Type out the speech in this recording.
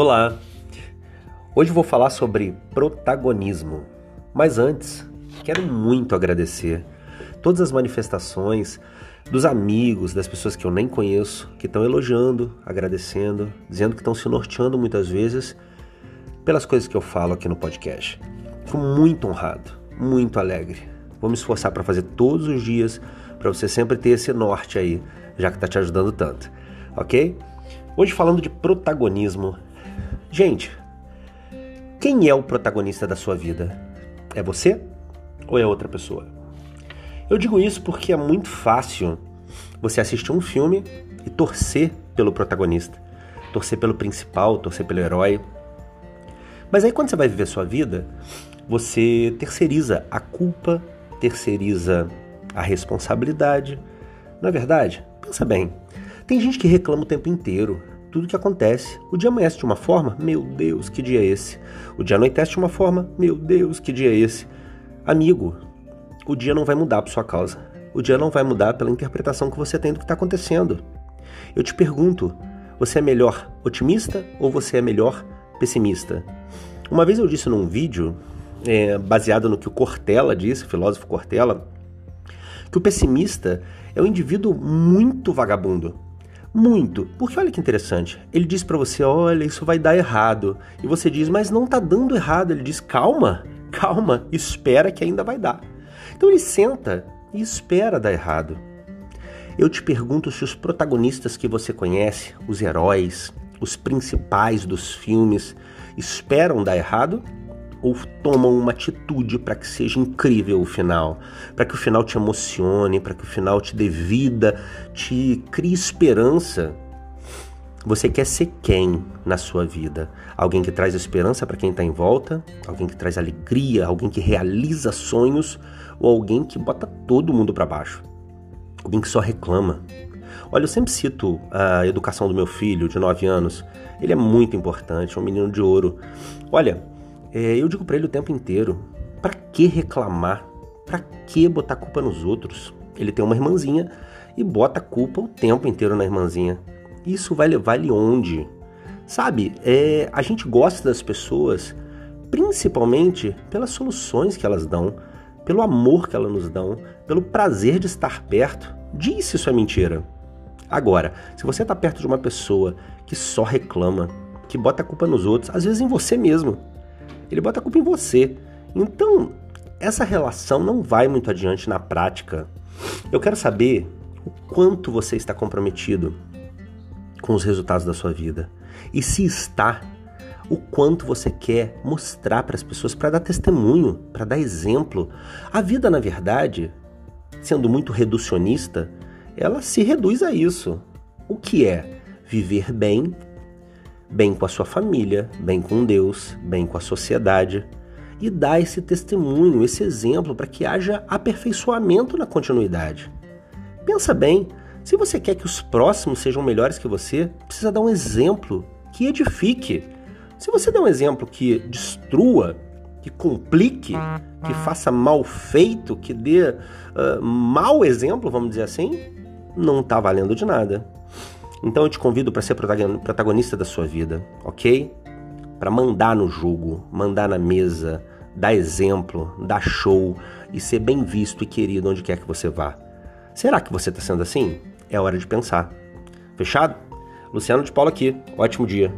Olá! Hoje vou falar sobre protagonismo. Mas antes, quero muito agradecer todas as manifestações dos amigos, das pessoas que eu nem conheço, que estão elogiando, agradecendo, dizendo que estão se norteando muitas vezes pelas coisas que eu falo aqui no podcast. Fico muito honrado, muito alegre. Vou me esforçar para fazer todos os dias para você sempre ter esse norte aí, já que está te ajudando tanto, ok? Hoje falando de protagonismo, Gente, quem é o protagonista da sua vida? É você ou é outra pessoa? Eu digo isso porque é muito fácil você assistir um filme e torcer pelo protagonista, torcer pelo principal, torcer pelo herói. Mas aí quando você vai viver sua vida, você terceiriza a culpa, terceiriza a responsabilidade. Não é verdade? Pensa bem. Tem gente que reclama o tempo inteiro tudo que acontece. O dia amanhece de uma forma, meu Deus, que dia é esse? O dia anoitece de uma forma, meu Deus, que dia é esse? Amigo, o dia não vai mudar por sua causa. O dia não vai mudar pela interpretação que você tem do que está acontecendo. Eu te pergunto, você é melhor otimista ou você é melhor pessimista? Uma vez eu disse num vídeo, é, baseado no que o Cortella disse, o filósofo Cortella, que o pessimista é um indivíduo muito vagabundo muito. Porque olha que interessante. Ele diz para você: olha, isso vai dar errado. E você diz: mas não tá dando errado. Ele diz: calma, calma, espera que ainda vai dar. Então ele senta e espera dar errado. Eu te pergunto se os protagonistas que você conhece, os heróis, os principais dos filmes, esperam dar errado ou tomam uma atitude para que seja incrível o final, para que o final te emocione, para que o final te dê vida, te crie esperança. Você quer ser quem na sua vida? Alguém que traz esperança para quem está em volta? Alguém que traz alegria? Alguém que realiza sonhos? Ou alguém que bota todo mundo para baixo? Alguém que só reclama? Olha, eu sempre cito a educação do meu filho de 9 anos. Ele é muito importante, é um menino de ouro. Olha, é, eu digo para ele o tempo inteiro: para que reclamar? Para que botar culpa nos outros? Ele tem uma irmãzinha e bota culpa o tempo inteiro na irmãzinha. Isso vai levar ele onde? Sabe, é, a gente gosta das pessoas principalmente pelas soluções que elas dão, pelo amor que elas nos dão, pelo prazer de estar perto. Diz se isso é mentira. Agora, se você está perto de uma pessoa que só reclama, que bota a culpa nos outros, às vezes em você mesmo, ele bota a culpa em você. Então, essa relação não vai muito adiante na prática. Eu quero saber o quanto você está comprometido com os resultados da sua vida. E se está, o quanto você quer mostrar para as pessoas para dar testemunho, para dar exemplo. A vida, na verdade, sendo muito reducionista, ela se reduz a isso. O que é viver bem bem com a sua família, bem com Deus, bem com a sociedade e dar esse testemunho, esse exemplo para que haja aperfeiçoamento na continuidade. Pensa bem, se você quer que os próximos sejam melhores que você, precisa dar um exemplo que edifique. Se você der um exemplo que destrua, que complique, que faça mal feito, que dê uh, mau exemplo, vamos dizer assim, não está valendo de nada. Então eu te convido para ser protagonista da sua vida, ok? Para mandar no jogo, mandar na mesa, dar exemplo, dar show e ser bem visto e querido onde quer que você vá. Será que você está sendo assim? É hora de pensar. Fechado? Luciano de Paulo aqui. Ótimo dia.